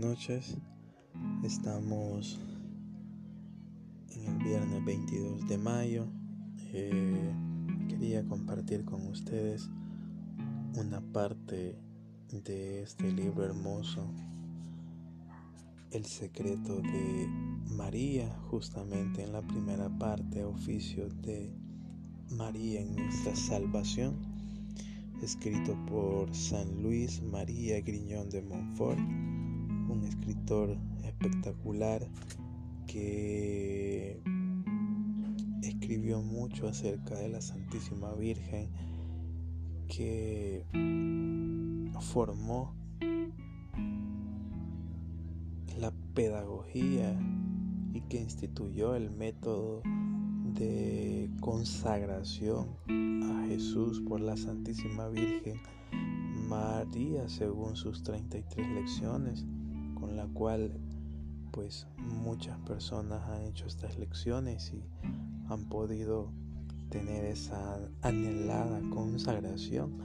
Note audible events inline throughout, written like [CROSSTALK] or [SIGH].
noches. Estamos en el viernes 22 de mayo. Eh, quería compartir con ustedes una parte de este libro hermoso, El secreto de María, justamente en la primera parte, oficio de María en nuestra salvación, escrito por San Luis María Griñón de Montfort un escritor espectacular que escribió mucho acerca de la Santísima Virgen, que formó la pedagogía y que instituyó el método de consagración a Jesús por la Santísima Virgen María según sus 33 lecciones con la cual pues muchas personas han hecho estas lecciones y han podido tener esa anhelada consagración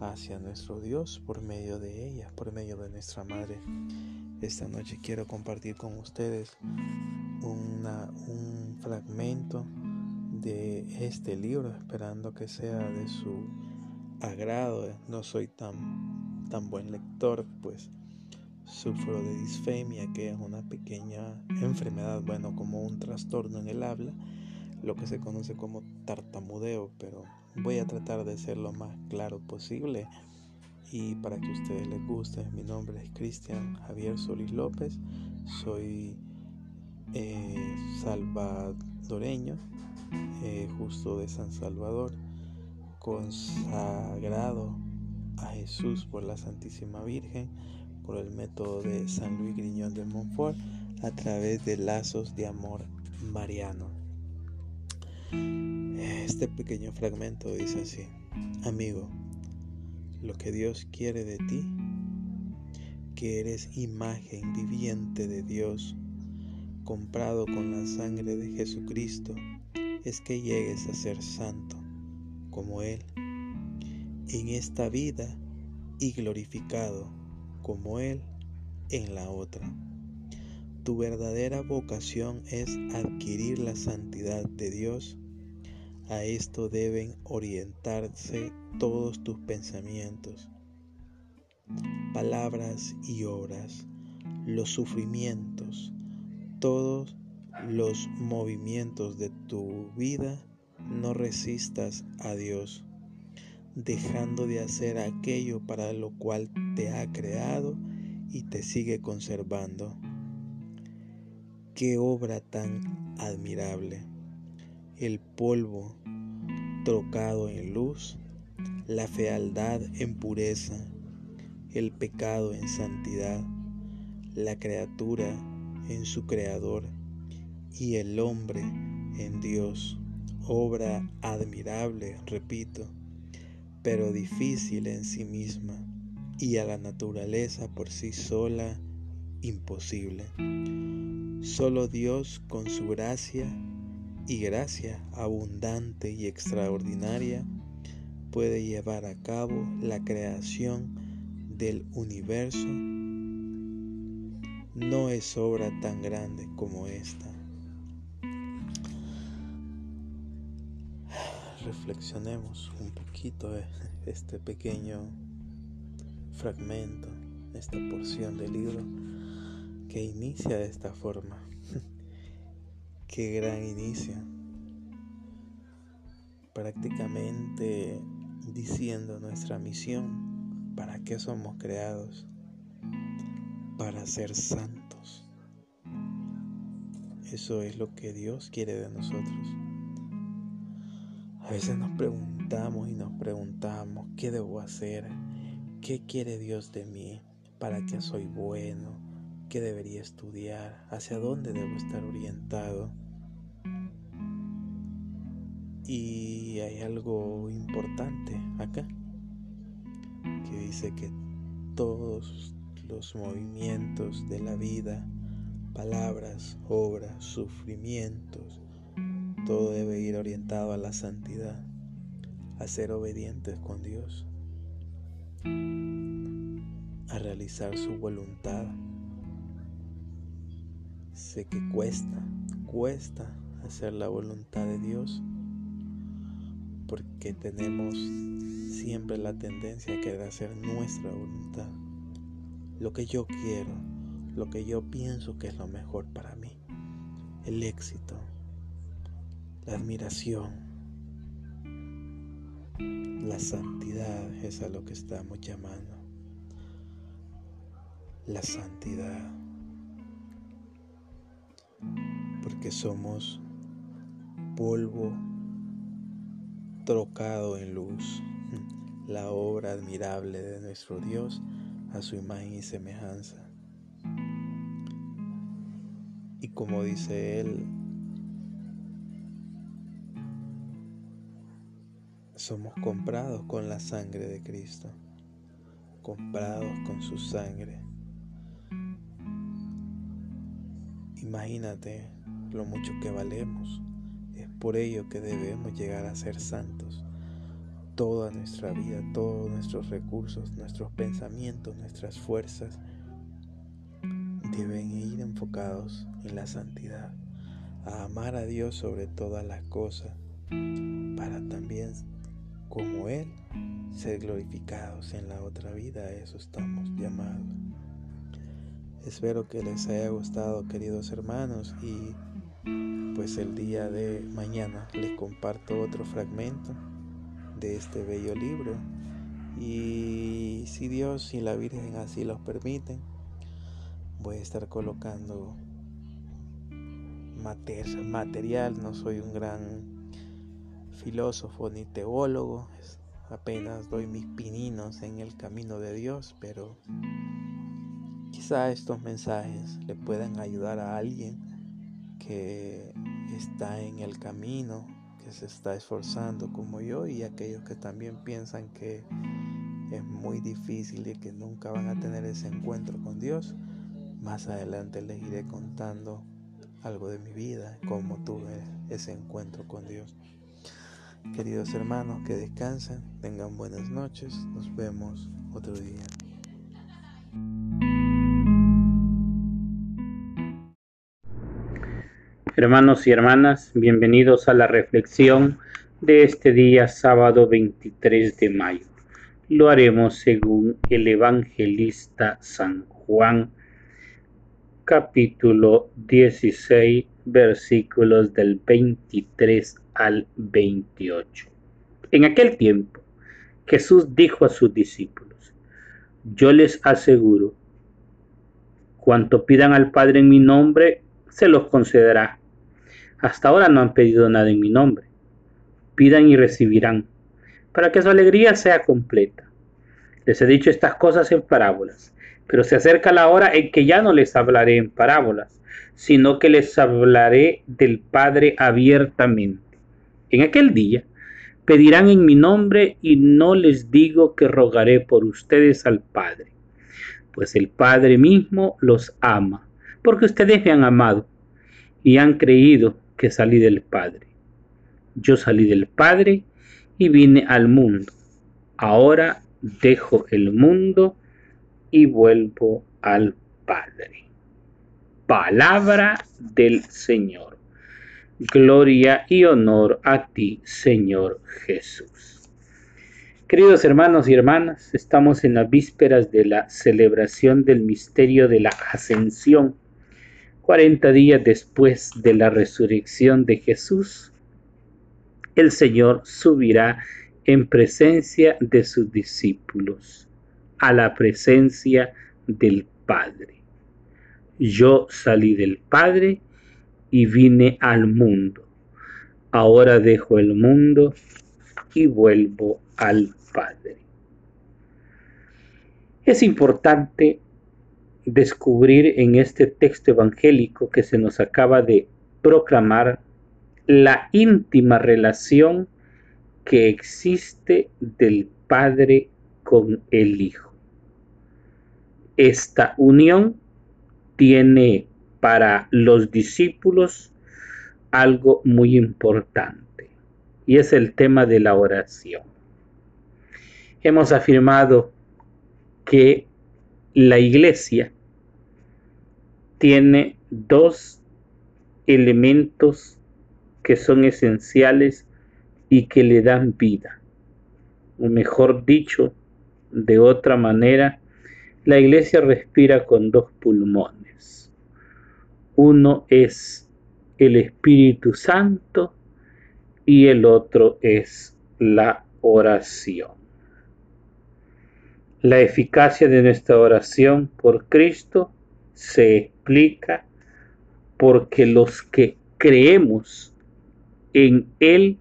hacia nuestro Dios por medio de ellas, por medio de nuestra Madre. Esta noche quiero compartir con ustedes un fragmento de este libro, esperando que sea de su agrado. No soy tan, tan buen lector, pues Sufro de disfemia, que es una pequeña enfermedad, bueno, como un trastorno en el habla, lo que se conoce como tartamudeo, pero voy a tratar de ser lo más claro posible. Y para que a ustedes les guste, mi nombre es Cristian Javier Solís López, soy eh, salvadoreño, eh, justo de San Salvador, consagrado a Jesús por la Santísima Virgen por el método de San Luis Griñón de Montfort a través de lazos de amor mariano. Este pequeño fragmento dice así, amigo, lo que Dios quiere de ti, que eres imagen viviente de Dios, comprado con la sangre de Jesucristo, es que llegues a ser santo como Él en esta vida y glorificado como Él en la otra. Tu verdadera vocación es adquirir la santidad de Dios. A esto deben orientarse todos tus pensamientos, palabras y obras, los sufrimientos, todos los movimientos de tu vida. No resistas a Dios dejando de hacer aquello para lo cual te ha creado y te sigue conservando. Qué obra tan admirable. El polvo trocado en luz, la fealdad en pureza, el pecado en santidad, la criatura en su creador y el hombre en Dios. Obra admirable, repito pero difícil en sí misma y a la naturaleza por sí sola imposible. Solo Dios con su gracia y gracia abundante y extraordinaria puede llevar a cabo la creación del universo. No es obra tan grande como esta. Reflexionemos un poquito de este pequeño fragmento, esta porción del libro que inicia de esta forma. [LAUGHS] Qué gran inicio. Prácticamente diciendo nuestra misión, para qué somos creados, para ser santos. Eso es lo que Dios quiere de nosotros. Veces nos preguntamos y nos preguntamos, ¿qué debo hacer? ¿Qué quiere Dios de mí? ¿Para qué soy bueno? ¿Qué debería estudiar? ¿Hacia dónde debo estar orientado? Y hay algo importante acá, que dice que todos los movimientos de la vida, palabras, obras, sufrimientos, todo debe ir orientado a la santidad, a ser obedientes con Dios, a realizar su voluntad, Sé que cuesta, cuesta hacer la voluntad de Dios porque tenemos siempre la tendencia a querer hacer nuestra voluntad. Lo que yo quiero, lo que yo pienso que es lo mejor para mí. El éxito, la admiración, la santidad es a lo que estamos llamando. La santidad. Porque somos polvo trocado en luz, la obra admirable de nuestro Dios a su imagen y semejanza. Y como dice él, somos comprados con la sangre de Cristo, comprados con su sangre. Imagínate lo mucho que valemos. Es por ello que debemos llegar a ser santos. Toda nuestra vida, todos nuestros recursos, nuestros pensamientos, nuestras fuerzas deben ir enfocados en la santidad, a amar a Dios sobre todas las cosas, para también, como Él, ser glorificados en la otra vida. A eso estamos llamados. Espero que les haya gustado, queridos hermanos, y pues el día de mañana les comparto otro fragmento de este bello libro. Y si Dios y la Virgen así los permiten, voy a estar colocando material. No soy un gran filósofo ni teólogo, apenas doy mis pininos en el camino de Dios, pero quizá estos mensajes le puedan ayudar a alguien que está en el camino, que se está esforzando como yo y aquellos que también piensan que es muy difícil y que nunca van a tener ese encuentro con Dios. Más adelante les iré contando algo de mi vida, cómo tuve ese encuentro con Dios. Queridos hermanos, que descansen, tengan buenas noches, nos vemos otro día. Hermanos y hermanas, bienvenidos a la reflexión de este día sábado 23 de mayo. Lo haremos según el evangelista San Juan capítulo 16 versículos del 23 al 28. En aquel tiempo Jesús dijo a sus discípulos, yo les aseguro, cuanto pidan al Padre en mi nombre, se los concederá hasta ahora no han pedido nada en mi nombre. Pidan y recibirán, para que su alegría sea completa. Les he dicho estas cosas en parábolas, pero se acerca la hora en que ya no les hablaré en parábolas, sino que les hablaré del Padre abiertamente. En aquel día pedirán en mi nombre y no les digo que rogaré por ustedes al Padre, pues el Padre mismo los ama, porque ustedes me han amado y han creído que salí del Padre. Yo salí del Padre y vine al mundo. Ahora dejo el mundo y vuelvo al Padre. Palabra del Señor. Gloria y honor a ti, Señor Jesús. Queridos hermanos y hermanas, estamos en las vísperas de la celebración del misterio de la ascensión 40 días después de la resurrección de Jesús, el Señor subirá en presencia de sus discípulos, a la presencia del Padre. Yo salí del Padre y vine al mundo. Ahora dejo el mundo y vuelvo al Padre. Es importante descubrir en este texto evangélico que se nos acaba de proclamar la íntima relación que existe del Padre con el Hijo. Esta unión tiene para los discípulos algo muy importante y es el tema de la oración. Hemos afirmado que la iglesia tiene dos elementos que son esenciales y que le dan vida. O mejor dicho, de otra manera, la iglesia respira con dos pulmones. Uno es el Espíritu Santo y el otro es la oración. La eficacia de nuestra oración por Cristo se explica porque los que creemos en Él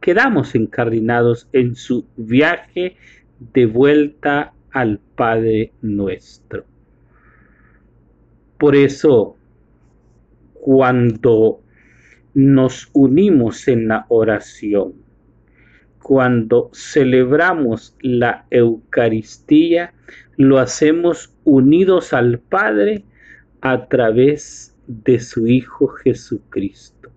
quedamos encardinados en su viaje de vuelta al Padre nuestro. Por eso, cuando nos unimos en la oración, cuando celebramos la Eucaristía, lo hacemos unidos al Padre a través de su Hijo Jesucristo.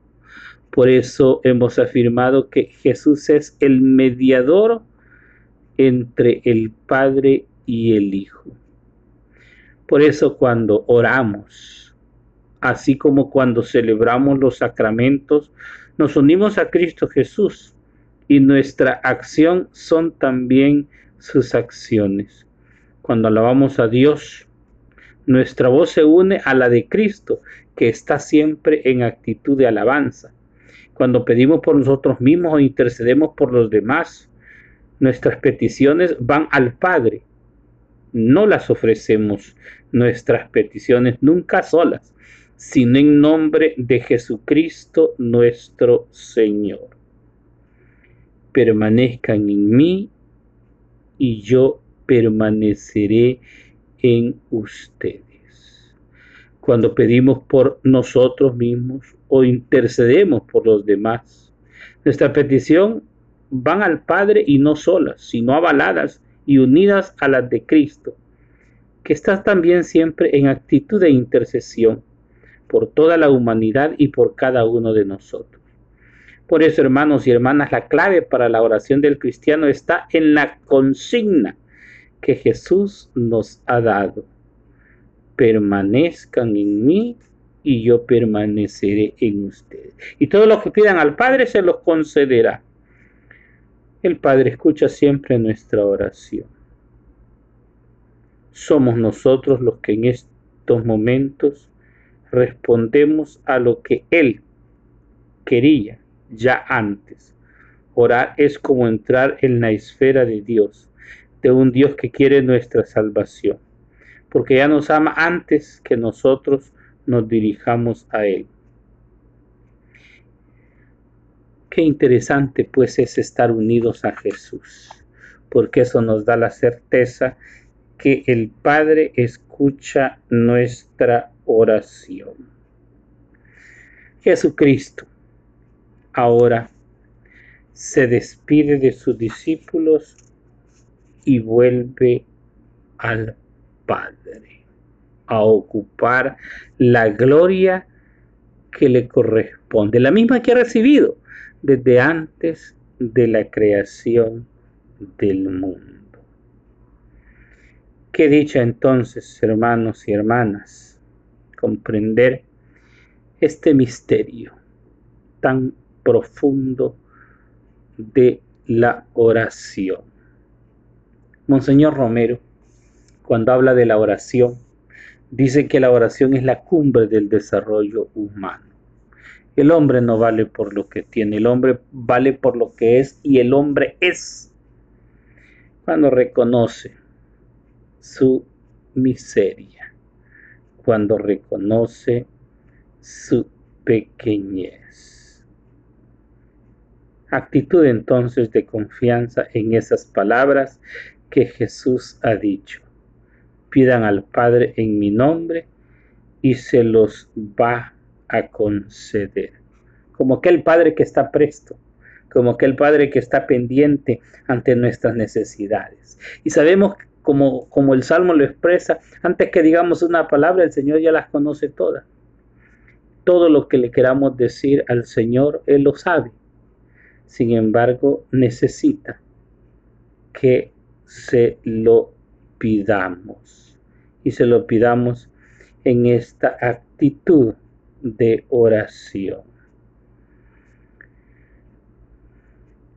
Por eso hemos afirmado que Jesús es el mediador entre el Padre y el Hijo. Por eso cuando oramos, así como cuando celebramos los sacramentos, nos unimos a Cristo Jesús y nuestra acción son también sus acciones. Cuando alabamos a Dios, nuestra voz se une a la de Cristo, que está siempre en actitud de alabanza. Cuando pedimos por nosotros mismos o intercedemos por los demás, nuestras peticiones van al Padre. No las ofrecemos nuestras peticiones nunca solas, sino en nombre de Jesucristo nuestro Señor permanezcan en mí y yo permaneceré en ustedes. Cuando pedimos por nosotros mismos o intercedemos por los demás, nuestra petición van al Padre y no solas, sino avaladas y unidas a las de Cristo, que está también siempre en actitud de intercesión por toda la humanidad y por cada uno de nosotros. Por eso, hermanos y hermanas, la clave para la oración del cristiano está en la consigna que Jesús nos ha dado. Permanezcan en mí y yo permaneceré en ustedes. Y todo lo que pidan al Padre se los concederá. El Padre escucha siempre nuestra oración. Somos nosotros los que en estos momentos respondemos a lo que Él quería ya antes. Orar es como entrar en la esfera de Dios, de un Dios que quiere nuestra salvación, porque ya nos ama antes que nosotros nos dirijamos a Él. Qué interesante pues es estar unidos a Jesús, porque eso nos da la certeza que el Padre escucha nuestra oración. Jesucristo ahora se despide de sus discípulos y vuelve al Padre a ocupar la gloria que le corresponde, la misma que ha recibido desde antes de la creación del mundo. Qué dicha entonces, hermanos y hermanas, comprender este misterio tan profundo de la oración. Monseñor Romero, cuando habla de la oración, dice que la oración es la cumbre del desarrollo humano. El hombre no vale por lo que tiene, el hombre vale por lo que es y el hombre es cuando reconoce su miseria, cuando reconoce su pequeñez. Actitud entonces de confianza en esas palabras que Jesús ha dicho. Pidan al Padre en mi nombre y se los va a conceder. Como aquel Padre que está presto, como aquel Padre que está pendiente ante nuestras necesidades. Y sabemos, como, como el Salmo lo expresa, antes que digamos una palabra, el Señor ya las conoce todas. Todo lo que le queramos decir al Señor, Él lo sabe sin embargo, necesita que se lo pidamos y se lo pidamos en esta actitud de oración.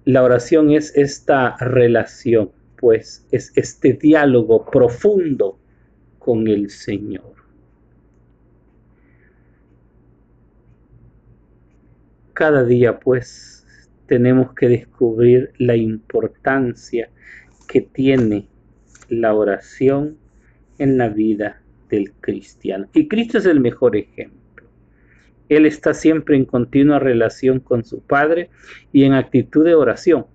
La oración es esta relación, pues es este diálogo profundo con el Señor. Cada día, pues, tenemos que descubrir la importancia que tiene la oración en la vida del cristiano. Y Cristo es el mejor ejemplo. Él está siempre en continua relación con su Padre y en actitud de oración.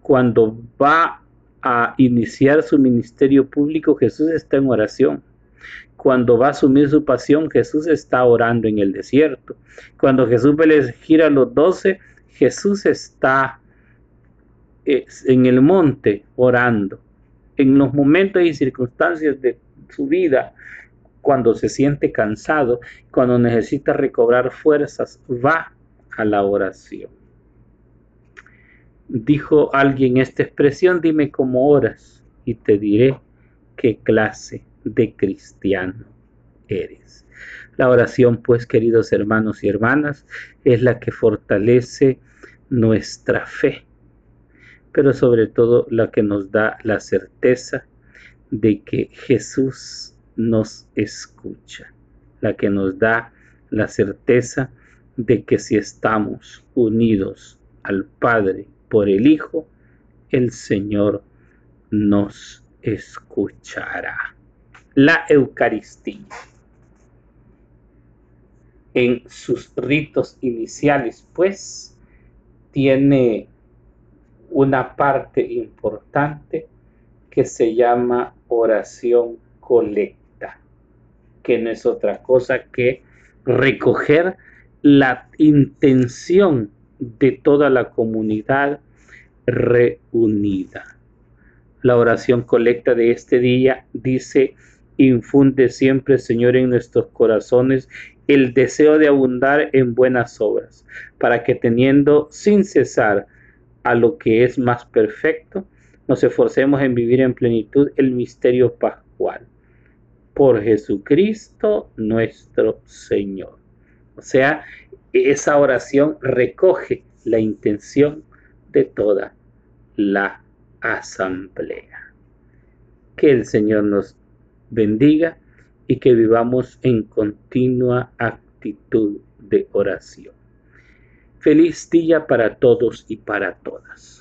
Cuando va a iniciar su ministerio público, Jesús está en oración. Cuando va a asumir su pasión, Jesús está orando en el desierto. Cuando Jesús va a a los doce, Jesús está en el monte orando. En los momentos y circunstancias de su vida, cuando se siente cansado, cuando necesita recobrar fuerzas, va a la oración. Dijo alguien esta expresión, dime cómo oras y te diré qué clase de cristiano eres. La oración, pues, queridos hermanos y hermanas, es la que fortalece nuestra fe, pero sobre todo la que nos da la certeza de que Jesús nos escucha, la que nos da la certeza de que si estamos unidos al Padre por el Hijo, el Señor nos escuchará. La Eucaristía. En sus ritos iniciales, pues, tiene una parte importante que se llama oración colecta, que no es otra cosa que recoger la intención de toda la comunidad reunida. La oración colecta de este día dice, infunde siempre, Señor, en nuestros corazones el deseo de abundar en buenas obras, para que teniendo sin cesar a lo que es más perfecto, nos esforcemos en vivir en plenitud el misterio pascual. Por Jesucristo nuestro Señor. O sea, esa oración recoge la intención de toda la asamblea. Que el Señor nos bendiga y que vivamos en continua actitud de oración. Feliz día para todos y para todas.